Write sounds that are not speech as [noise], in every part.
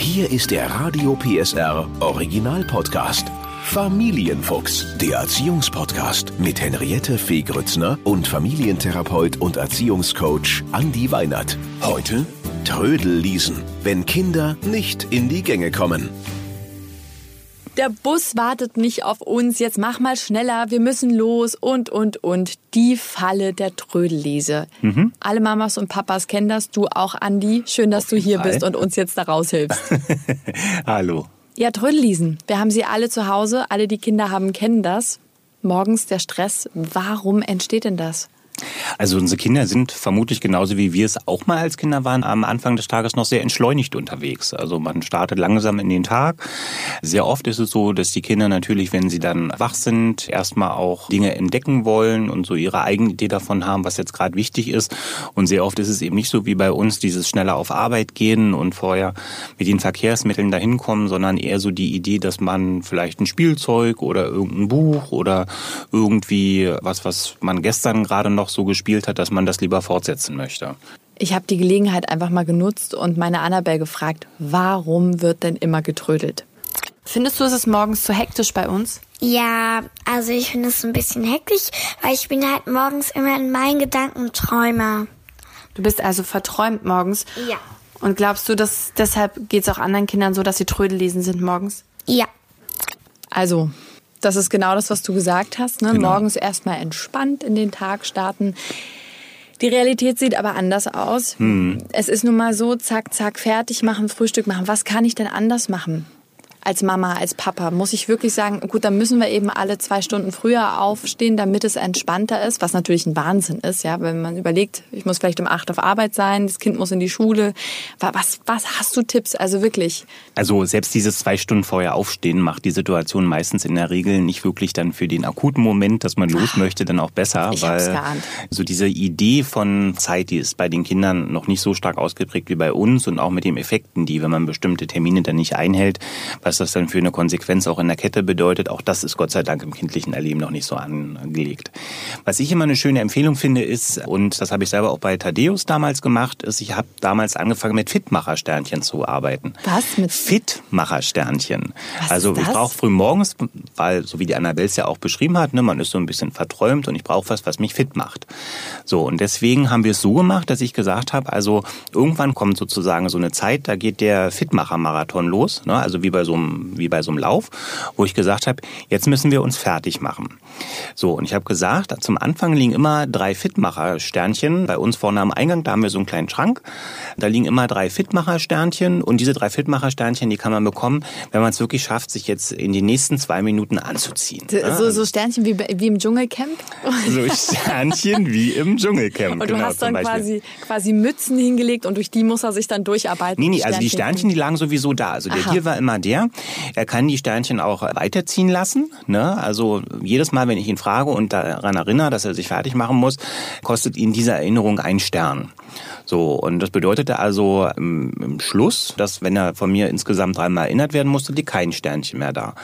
Hier ist der Radio PSR Original Podcast. Familienfuchs, der Erziehungspodcast mit Henriette Fee Grützner und Familientherapeut und Erziehungscoach Andi Weinert. Heute Trödelliesen, wenn Kinder nicht in die Gänge kommen. Der Bus wartet nicht auf uns, jetzt mach mal schneller, wir müssen los und, und, und. Die Falle der Trödellese. Mhm. Alle Mamas und Papas kennen das, du auch, Andi. Schön, dass auf du hier Fall. bist und uns jetzt da raushilfst. [laughs] Hallo. Ja, Trödelliesen. Wir haben sie alle zu Hause, alle, die Kinder haben, kennen das. Morgens der Stress. Warum entsteht denn das? Also unsere Kinder sind vermutlich genauso wie wir es auch mal als Kinder waren, am Anfang des Tages noch sehr entschleunigt unterwegs. Also man startet langsam in den Tag. Sehr oft ist es so, dass die Kinder natürlich, wenn sie dann wach sind, erstmal auch Dinge entdecken wollen und so ihre eigene Idee davon haben, was jetzt gerade wichtig ist. Und sehr oft ist es eben nicht so wie bei uns, dieses schneller auf Arbeit gehen und vorher mit den Verkehrsmitteln dahin kommen, sondern eher so die Idee, dass man vielleicht ein Spielzeug oder irgendein Buch oder irgendwie was, was man gestern gerade noch so gespielt hat, dass man das lieber fortsetzen möchte. Ich habe die Gelegenheit einfach mal genutzt und meine Annabelle gefragt, warum wird denn immer getrödelt? Findest du, es ist morgens zu hektisch bei uns? Ja, also ich finde es ein bisschen hektisch, weil ich bin halt morgens immer in meinen Gedanken Träumer. Du bist also verträumt morgens? Ja. Und glaubst du, dass deshalb geht es auch anderen Kindern so, dass sie Trödellesen sind morgens? Ja. Also, das ist genau das, was du gesagt hast. Ne? Genau. Morgens erstmal entspannt in den Tag starten. Die Realität sieht aber anders aus. Hm. Es ist nun mal so, zack, zack, fertig machen, Frühstück machen. Was kann ich denn anders machen? Als Mama, als Papa, muss ich wirklich sagen, gut, dann müssen wir eben alle zwei Stunden früher aufstehen, damit es entspannter ist, was natürlich ein Wahnsinn ist, ja, wenn man überlegt, ich muss vielleicht um acht auf Arbeit sein, das Kind muss in die Schule. Was, was hast du Tipps? Also wirklich? Also selbst dieses zwei Stunden vorher aufstehen macht die Situation meistens in der Regel nicht wirklich dann für den akuten Moment, dass man los möchte, dann auch besser, ich weil geahnt. so diese Idee von Zeit, die ist bei den Kindern noch nicht so stark ausgeprägt wie bei uns und auch mit den Effekten, die, wenn man bestimmte Termine dann nicht einhält, was das dann für eine Konsequenz auch in der Kette bedeutet. Auch das ist Gott sei Dank im kindlichen Erleben noch nicht so angelegt. Was ich immer eine schöne Empfehlung finde, ist, und das habe ich selber auch bei Thaddeus damals gemacht, ist, ich habe damals angefangen mit Fitmachersternchen zu arbeiten. Was mit Fitmachersternchen? Also ich brauche früh morgens, weil so wie die Annabelle es ja auch beschrieben hat, ne, man ist so ein bisschen verträumt und ich brauche was, was mich fit macht. So und deswegen haben wir es so gemacht, dass ich gesagt habe, also irgendwann kommt sozusagen so eine Zeit, da geht der Fitmacher-Marathon los, ne, also wie bei so einem wie bei so einem Lauf, wo ich gesagt habe, jetzt müssen wir uns fertig machen. So, und ich habe gesagt, zum Anfang liegen immer drei Fitmacher-Sternchen. Bei uns vorne am Eingang, da haben wir so einen kleinen Schrank. Da liegen immer drei Fitmacher-Sternchen und diese drei Fitmacher-Sternchen, die kann man bekommen, wenn man es wirklich schafft, sich jetzt in die nächsten zwei Minuten anzuziehen. So, so Sternchen wie, wie im Dschungelcamp? [laughs] So Sternchen wie im Dschungelcamp. Und du genau, hast dann quasi, quasi Mützen hingelegt und durch die muss er sich dann durcharbeiten. Nee, nee, also die Sternchen, die lagen sowieso da. Also der. Deal war immer der, er kann die Sternchen auch weiterziehen lassen. Ne? Also jedes Mal, wenn ich ihn frage und daran erinnere, dass er sich fertig machen muss, kostet ihn diese Erinnerung einen Stern. So, und das bedeutete also im, im, Schluss, dass wenn er von mir insgesamt dreimal erinnert werden musste, liegt kein Sternchen mehr da.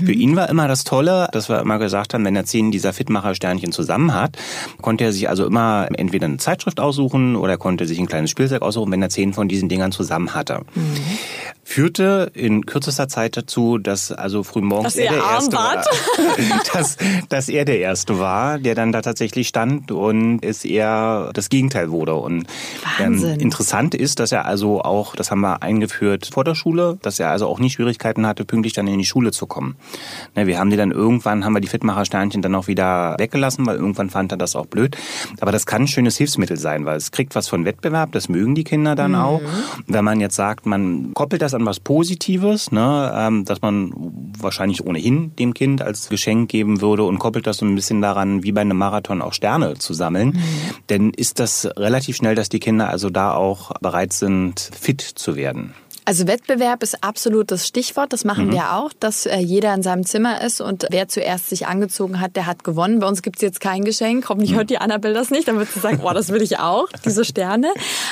Mhm. Für ihn war immer das Tolle, dass wir immer gesagt haben, wenn er zehn dieser Fitmacher-Sternchen zusammen hat, konnte er sich also immer entweder eine Zeitschrift aussuchen oder konnte sich ein kleines Spielzeug aussuchen, wenn er zehn von diesen Dingern zusammen hatte. Mhm. Führte in kürzester Zeit dazu, dass also frühmorgens er der Erste war. [laughs] dass, dass er der Erste war, der dann da tatsächlich stand und es eher das Gegenteil wurde. Und ähm, interessant ist, dass er also auch, das haben wir eingeführt vor der Schule, dass er also auch nie Schwierigkeiten hatte, pünktlich dann in die Schule zu kommen. Ne, wir haben die dann irgendwann, haben wir die Fitmacher-Sternchen dann auch wieder weggelassen, weil irgendwann fand er das auch blöd. Aber das kann ein schönes Hilfsmittel sein, weil es kriegt was von Wettbewerb, das mögen die Kinder dann mhm. auch. Wenn man jetzt sagt, man koppelt das an was Positives, ne, ähm, dass man wahrscheinlich ohnehin dem Kind als Geschenk geben würde und koppelt das so ein bisschen daran, wie bei einem Marathon auch Sterne zu sammeln, mhm. dann ist das relativ schnell, dass die Kinder also da auch bereit sind, fit zu werden. Also Wettbewerb ist absolut das Stichwort. Das machen mhm. wir auch, dass äh, jeder in seinem Zimmer ist und wer zuerst sich angezogen hat, der hat gewonnen. Bei uns gibt's jetzt kein Geschenk. Hoffentlich mhm. hört die Annabelle das nicht. Dann wird sie sagen, oh, das will ich auch, diese Sterne.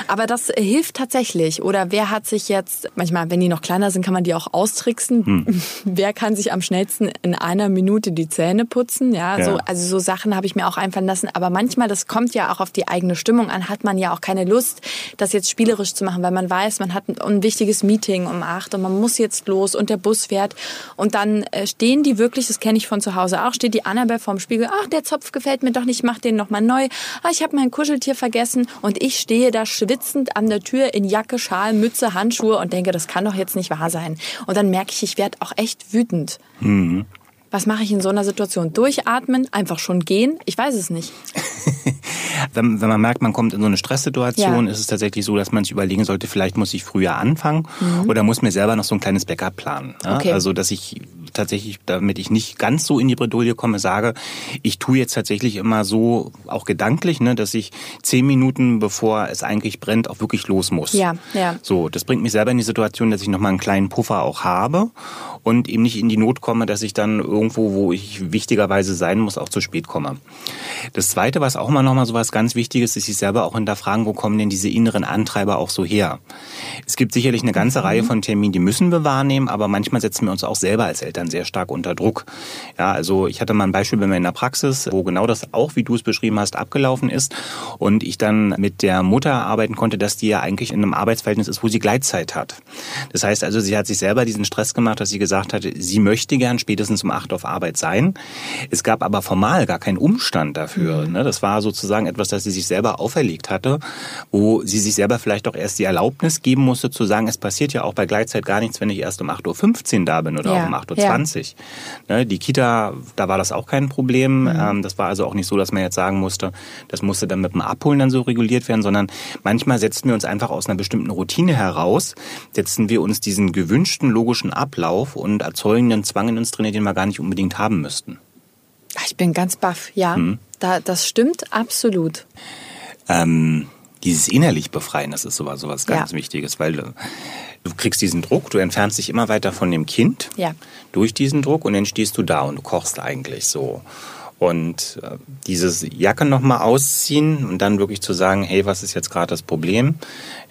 Aber das hilft tatsächlich. Oder wer hat sich jetzt, manchmal, wenn die noch kleiner sind, kann man die auch austricksen. Mhm. [laughs] Wer kann sich am schnellsten in einer Minute die Zähne putzen? Ja, ja. So, also so Sachen habe ich mir auch einfallen lassen. Aber manchmal, das kommt ja auch auf die eigene Stimmung an, hat man ja auch keine Lust, das jetzt spielerisch zu machen, weil man weiß, man hat ein wichtiges Meeting um acht und man muss jetzt los und der Bus fährt. Und dann äh, stehen die wirklich, das kenne ich von zu Hause auch, steht die Annabelle vorm Spiegel, ach, der Zopf gefällt mir doch nicht, mach den nochmal neu. Ah, ich habe mein Kuscheltier vergessen und ich stehe da schwitzend an der Tür in Jacke, Schal, Mütze, Handschuhe und denke, das kann doch jetzt nicht wahr sein. Und dann merke ich, ich werde auch echt wütend. Mhm. Was mache ich in so einer Situation? Durchatmen? Einfach schon gehen? Ich weiß es nicht. [laughs] wenn, wenn man merkt, man kommt in so eine Stresssituation, ja. ist es tatsächlich so, dass man sich überlegen sollte, vielleicht muss ich früher anfangen mhm. oder muss mir selber noch so ein kleines Backup planen. Ja? Okay. Also, dass ich tatsächlich, damit ich nicht ganz so in die Bredouille komme, sage, ich tue jetzt tatsächlich immer so, auch gedanklich, ne, dass ich zehn Minuten bevor es eigentlich brennt, auch wirklich los muss. Ja, ja. So, das bringt mich selber in die Situation, dass ich nochmal einen kleinen Puffer auch habe und eben nicht in die Not komme, dass ich dann irgendwo, wo ich wichtigerweise sein muss, auch zu spät komme. Das Zweite, was auch immer nochmal so was ganz Wichtiges ist, sich selber auch hinterfragen, wo kommen denn diese inneren Antreiber auch so her? Es gibt sicherlich eine ganze mhm. Reihe von Terminen, die müssen wir wahrnehmen, aber manchmal setzen wir uns auch selber als Eltern dann sehr stark unter Druck. Ja, also ich hatte mal ein Beispiel bei mir in der Praxis, wo genau das auch, wie du es beschrieben hast, abgelaufen ist und ich dann mit der Mutter arbeiten konnte, dass die ja eigentlich in einem Arbeitsverhältnis ist, wo sie Gleitzeit hat. Das heißt also, sie hat sich selber diesen Stress gemacht, dass sie gesagt hat, sie möchte gern spätestens um acht auf Arbeit sein. Es gab aber formal gar keinen Umstand dafür. Mhm. Ne? Das war sozusagen etwas, das sie sich selber auferlegt hatte, wo sie sich selber vielleicht auch erst die Erlaubnis geben musste, zu sagen, es passiert ja auch bei Gleitzeit gar nichts, wenn ich erst um 8.15 Uhr da bin oder ja. auch um 8.20 Uhr. Ja. 20. Ne, die Kita, da war das auch kein Problem. Mhm. Ähm, das war also auch nicht so, dass man jetzt sagen musste, das musste dann mit dem Abholen dann so reguliert werden, sondern manchmal setzen wir uns einfach aus einer bestimmten Routine heraus, setzen wir uns diesen gewünschten logischen Ablauf und erzeugen einen Zwang in uns drin, den wir gar nicht unbedingt haben müssten. Ich bin ganz baff, ja. Mhm. Da, das stimmt absolut. Ähm, dieses innerlich befreien, das ist sowas, sowas ganz ja. Wichtiges, weil Du kriegst diesen Druck, du entfernst dich immer weiter von dem Kind ja. durch diesen Druck und dann stehst du da und du kochst eigentlich so. Und äh, dieses Jacke nochmal ausziehen und dann wirklich zu sagen, hey, was ist jetzt gerade das Problem?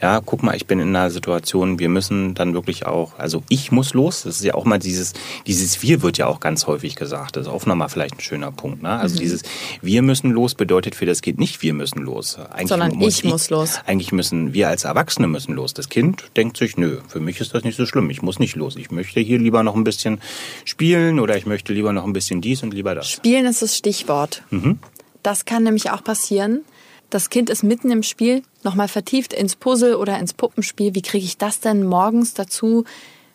Ja, guck mal, ich bin in einer Situation, wir müssen dann wirklich auch, also ich muss los. Das ist ja auch mal dieses, dieses Wir wird ja auch ganz häufig gesagt. Das ist auch nochmal vielleicht ein schöner Punkt. Ne? Also mhm. dieses Wir müssen los bedeutet für das Kind nicht wir müssen los. Eigentlich Sondern muss ich, ich muss los. Eigentlich müssen wir als Erwachsene müssen los. Das Kind denkt sich, nö, für mich ist das nicht so schlimm. Ich muss nicht los. Ich möchte hier lieber noch ein bisschen spielen oder ich möchte lieber noch ein bisschen dies und lieber das. Spielen ist das Stichwort. Mhm. Das kann nämlich auch passieren. Das Kind ist mitten im Spiel, nochmal vertieft ins Puzzle oder ins Puppenspiel. Wie kriege ich das denn morgens dazu,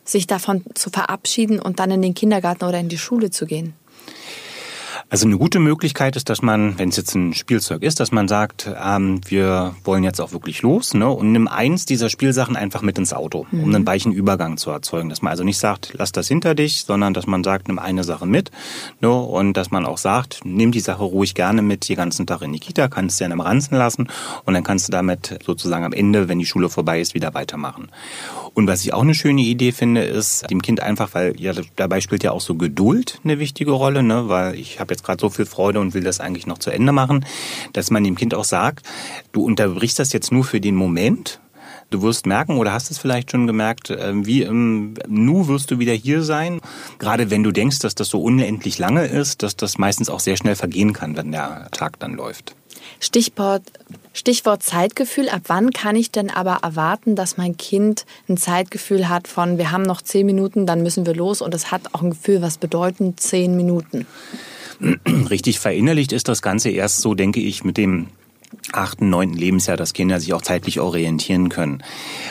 sich davon zu verabschieden und dann in den Kindergarten oder in die Schule zu gehen? Also eine gute Möglichkeit ist, dass man, wenn es jetzt ein Spielzeug ist, dass man sagt, ähm, wir wollen jetzt auch wirklich los ne, und nimm eins dieser Spielsachen einfach mit ins Auto, um mhm. einen weichen Übergang zu erzeugen. Dass man also nicht sagt, lass das hinter dich, sondern dass man sagt, nimm eine Sache mit ne, und dass man auch sagt, nimm die Sache ruhig gerne mit die ganzen Tag in die Kita, kannst du ja am Ranzen lassen und dann kannst du damit sozusagen am Ende, wenn die Schule vorbei ist, wieder weitermachen. Und was ich auch eine schöne Idee finde, ist dem Kind einfach, weil ja dabei spielt ja auch so Geduld eine wichtige Rolle, ne, weil ich habe jetzt jetzt gerade so viel Freude und will das eigentlich noch zu Ende machen, dass man dem Kind auch sagt, du unterbrichst das jetzt nur für den Moment, Du wirst merken oder hast es vielleicht schon gemerkt, äh, wie im Nu wirst du wieder hier sein. Gerade wenn du denkst, dass das so unendlich lange ist, dass das meistens auch sehr schnell vergehen kann, wenn der Tag dann läuft. Stichwort, Stichwort Zeitgefühl. Ab wann kann ich denn aber erwarten, dass mein Kind ein Zeitgefühl hat von, wir haben noch zehn Minuten, dann müssen wir los und es hat auch ein Gefühl, was bedeuten zehn Minuten? Richtig verinnerlicht ist das Ganze erst so, denke ich, mit dem achten, neunten Lebensjahr, dass Kinder sich auch zeitlich orientieren können.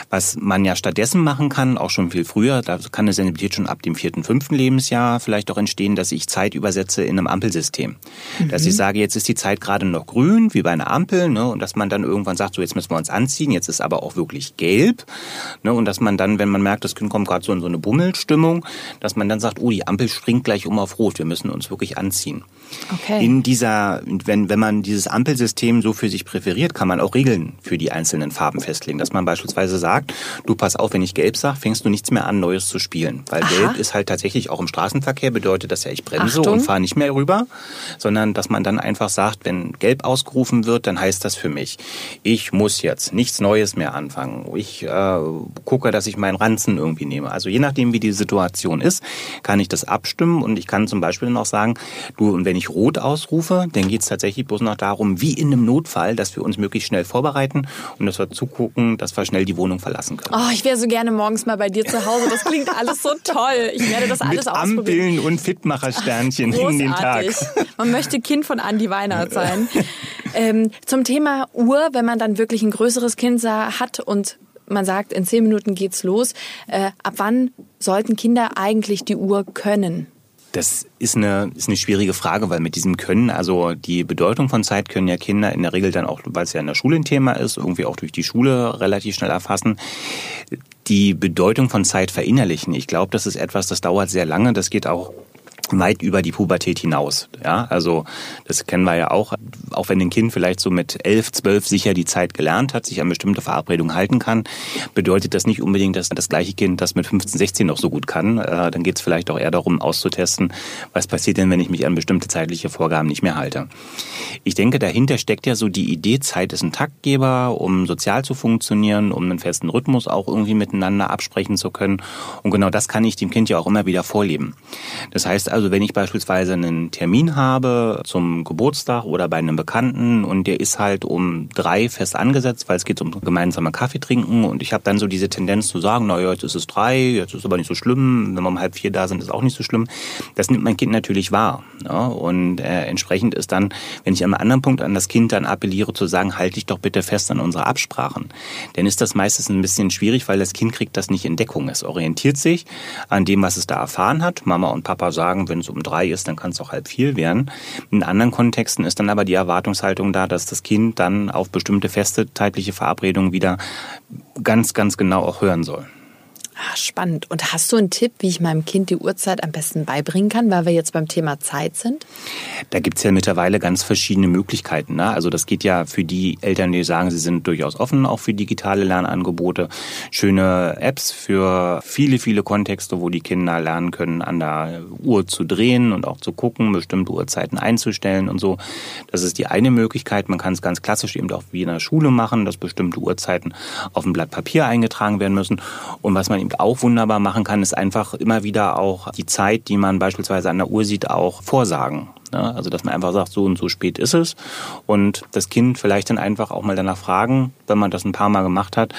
Was man ja stattdessen machen kann, auch schon viel früher, da kann eine Sensibilität schon ab dem vierten, fünften Lebensjahr vielleicht auch entstehen, dass ich Zeit übersetze in einem Ampelsystem. Mhm. Dass ich sage, jetzt ist die Zeit gerade noch grün, wie bei einer Ampel, ne, und dass man dann irgendwann sagt, so jetzt müssen wir uns anziehen, jetzt ist aber auch wirklich gelb, ne, und dass man dann, wenn man merkt, das Kind kommt gerade so in so eine Bummelstimmung, dass man dann sagt, oh, die Ampel springt gleich um auf rot, wir müssen uns wirklich anziehen. Okay. In dieser, wenn, wenn man dieses Ampelsystem so für sich präferiert, kann man auch Regeln für die einzelnen Farben festlegen. Dass man beispielsweise sagt, du pass auf, wenn ich gelb sage, fängst du nichts mehr an, Neues zu spielen. Weil Aha. gelb ist halt tatsächlich auch im Straßenverkehr bedeutet das ja, ich bremse Achtung. und fahre nicht mehr rüber, sondern dass man dann einfach sagt, wenn gelb ausgerufen wird, dann heißt das für mich, ich muss jetzt nichts Neues mehr anfangen. Ich äh, gucke, dass ich meinen Ranzen irgendwie nehme. Also je nachdem, wie die Situation ist, kann ich das abstimmen und ich kann zum Beispiel dann auch sagen, du, und wenn ich rot ausrufe, dann geht es tatsächlich bloß noch darum, wie in einem Notfall Fall, dass wir uns möglichst schnell vorbereiten und dass wir zugucken, dass wir schnell die Wohnung verlassen können. Oh, ich wäre so gerne morgens mal bei dir zu Hause. Das klingt alles so toll. Ich werde das alles Mit ausprobieren. Ampeln und Fitmachersternchen in den Tag. Man möchte Kind von Andi Weinert sein. ähm, zum Thema Uhr, wenn man dann wirklich ein größeres Kind hat und man sagt, in zehn Minuten geht's los. Äh, ab wann sollten Kinder eigentlich die Uhr können? Das ist eine, ist eine schwierige Frage, weil mit diesem Können, also die Bedeutung von Zeit können ja Kinder in der Regel dann auch, weil es ja in der Schule ein Thema ist, irgendwie auch durch die Schule relativ schnell erfassen. Die Bedeutung von Zeit verinnerlichen. Ich glaube, das ist etwas, das dauert sehr lange. Das geht auch weit über die Pubertät hinaus. Ja, also das kennen wir ja auch. Auch wenn ein Kind vielleicht so mit elf, zwölf sicher die Zeit gelernt hat, sich an bestimmte Verabredungen halten kann, bedeutet das nicht unbedingt, dass das gleiche Kind das mit 15, 16 noch so gut kann. Äh, dann geht es vielleicht auch eher darum, auszutesten, was passiert denn, wenn ich mich an bestimmte zeitliche Vorgaben nicht mehr halte. Ich denke, dahinter steckt ja so die Idee, Zeit ist ein Taktgeber, um sozial zu funktionieren, um einen festen Rhythmus auch irgendwie miteinander absprechen zu können. Und genau das kann ich dem Kind ja auch immer wieder vorleben. Das heißt also, wenn ich beispielsweise einen Termin habe zum Geburtstag oder bei einem Bekannten und der ist halt um drei fest angesetzt, weil es geht um gemeinsame Kaffee trinken und ich habe dann so diese Tendenz zu sagen, naja, jetzt ist es drei, jetzt ist es aber nicht so schlimm, wenn wir um halb vier da sind, ist auch nicht so schlimm. Das nimmt mein Kind natürlich wahr. Ja? Und äh, entsprechend ist dann, wenn ich an einem anderen Punkt an das Kind dann appelliere zu sagen, halte dich doch bitte fest an unsere Absprachen, dann ist das meistens ein bisschen schwierig, weil das Kind kriegt das nicht in Deckung. Es orientiert sich an dem, was es da erfahren hat. Mama und Papa sagen, wenn es um drei ist, dann kann es auch halb vier werden. In anderen Kontexten ist dann aber die Erwartungshaltung da, dass das Kind dann auf bestimmte feste zeitliche Verabredungen wieder ganz, ganz genau auch hören soll. Ah, spannend. Und hast du einen Tipp, wie ich meinem Kind die Uhrzeit am besten beibringen kann, weil wir jetzt beim Thema Zeit sind? Da gibt's ja mittlerweile ganz verschiedene Möglichkeiten. Ne? Also das geht ja für die Eltern, die sagen, sie sind durchaus offen, auch für digitale Lernangebote. Schöne Apps für viele, viele Kontexte, wo die Kinder lernen können, an der Uhr zu drehen und auch zu gucken, bestimmte Uhrzeiten einzustellen und so. Das ist die eine Möglichkeit. Man kann es ganz klassisch eben auch wie in der Schule machen, dass bestimmte Uhrzeiten auf ein Blatt Papier eingetragen werden müssen. Und was man eben auch wunderbar machen kann, ist einfach immer wieder auch die Zeit, die man beispielsweise an der Uhr sieht, auch vorsagen. Also dass man einfach sagt, so und so spät ist es und das Kind vielleicht dann einfach auch mal danach fragen, wenn man das ein paar Mal gemacht hat,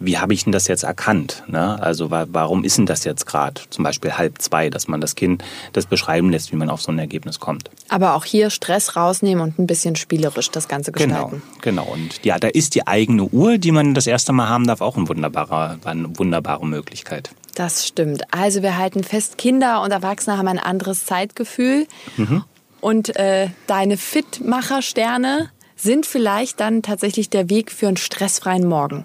wie habe ich denn das jetzt erkannt? Ne? Also warum ist denn das jetzt gerade zum Beispiel halb zwei, dass man das Kind das beschreiben lässt, wie man auf so ein Ergebnis kommt. Aber auch hier Stress rausnehmen und ein bisschen spielerisch das Ganze gestalten. Genau, genau. Und ja, da ist die eigene Uhr, die man das erste Mal haben darf, auch ein wunderbarer, eine wunderbare Möglichkeit. Das stimmt. Also wir halten fest, Kinder und Erwachsene haben ein anderes Zeitgefühl. Mhm. Und äh, deine Fitmacher-Sterne sind vielleicht dann tatsächlich der Weg für einen stressfreien Morgen.